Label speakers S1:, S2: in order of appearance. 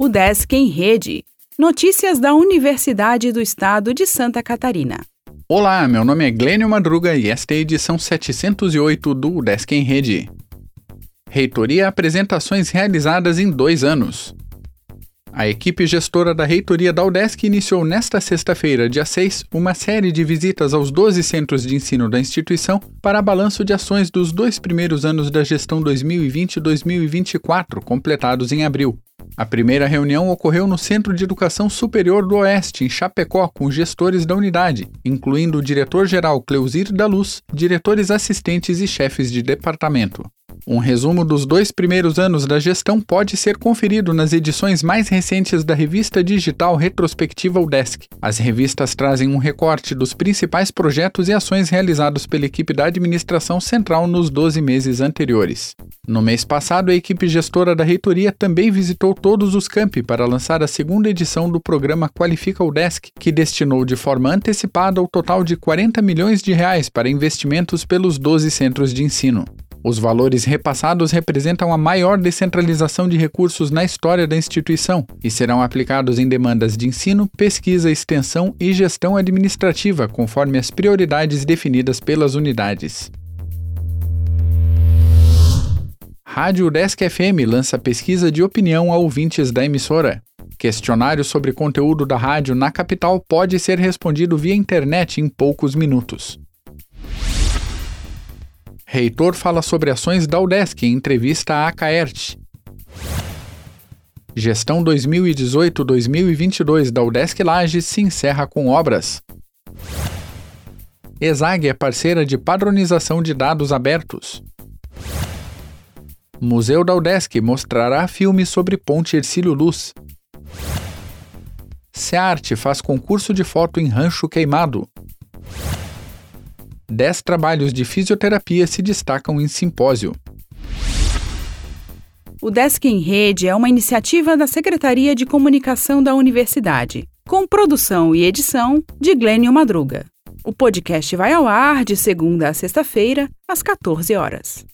S1: O Desk em Rede. Notícias da Universidade do Estado de Santa Catarina.
S2: Olá, meu nome é Glênio Madruga e esta é a edição 708 do Desk em Rede. Reitoria apresentações realizadas em dois anos. A equipe gestora da reitoria da UDESC iniciou nesta sexta-feira, dia 6, uma série de visitas aos 12 centros de ensino da instituição para balanço de ações dos dois primeiros anos da gestão 2020-2024, completados em abril. A primeira reunião ocorreu no Centro de Educação Superior do Oeste, em Chapecó, com gestores da unidade, incluindo o diretor-geral Cleusir da Luz, diretores assistentes e chefes de departamento. Um resumo dos dois primeiros anos da gestão pode ser conferido nas edições mais recentes da revista digital retrospectiva UDESC. As revistas trazem um recorte dos principais projetos e ações realizados pela equipe da administração central nos 12 meses anteriores. No mês passado, a equipe gestora da reitoria também visitou todos os campi para lançar a segunda edição do programa Qualifica UDESC, que destinou de forma antecipada o total de 40 milhões de reais para investimentos pelos 12 centros de ensino. Os valores repassados representam a maior descentralização de recursos na história da instituição e serão aplicados em demandas de ensino, pesquisa, extensão e gestão administrativa, conforme as prioridades definidas pelas unidades. Rádio Desk FM lança pesquisa de opinião a ouvintes da emissora. Questionário sobre conteúdo da rádio na capital pode ser respondido via internet em poucos minutos. Reitor fala sobre ações da UDESC em entrevista à Caert. Gestão 2018-2022 da UDESC Lages se encerra com obras. ESAG é parceira de padronização de dados abertos. Museu da UDESC mostrará filme sobre Ponte Ercílio Luz. SEARTE faz concurso de foto em Rancho Queimado. 10 trabalhos de fisioterapia se destacam em simpósio.
S1: O Desk em Rede é uma iniciativa da Secretaria de Comunicação da Universidade, com produção e edição de Glênio Madruga. O podcast vai ao ar de segunda a sexta-feira, às 14 horas.